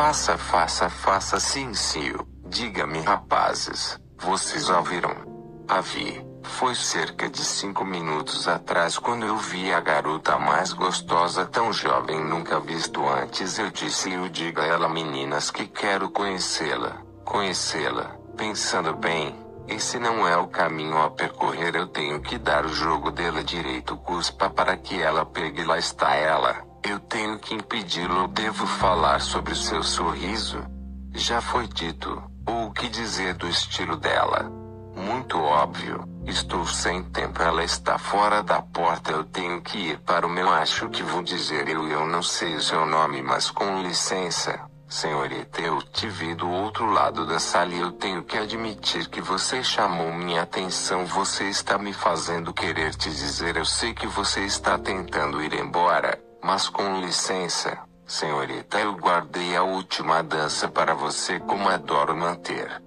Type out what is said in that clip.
Faça, faça, faça sim, senhor. Diga-me, rapazes, vocês ouviram? A vi. Foi cerca de cinco minutos atrás quando eu vi a garota mais gostosa tão jovem nunca visto antes. Eu disse eu diga a ela meninas que quero conhecê-la, conhecê-la. Pensando bem, esse não é o caminho a percorrer. Eu tenho que dar o jogo dela direito cuspa para que ela pegue. Lá está ela. Eu tenho que impedi-lo. Devo falar sobre seu sorriso? Já foi dito. Ou o que dizer do estilo dela? Muito óbvio. Estou sem tempo. Ela está fora da porta. Eu tenho que ir para o meu. Acho que vou dizer eu. Eu não sei o seu nome, mas com licença. Senhorita, eu te vi do outro lado da sala e eu tenho que admitir que você chamou minha atenção. Você está me fazendo querer te dizer. Eu sei que você está tentando ir embora, mas com licença, senhorita, eu guardei a última dança para você como adoro manter.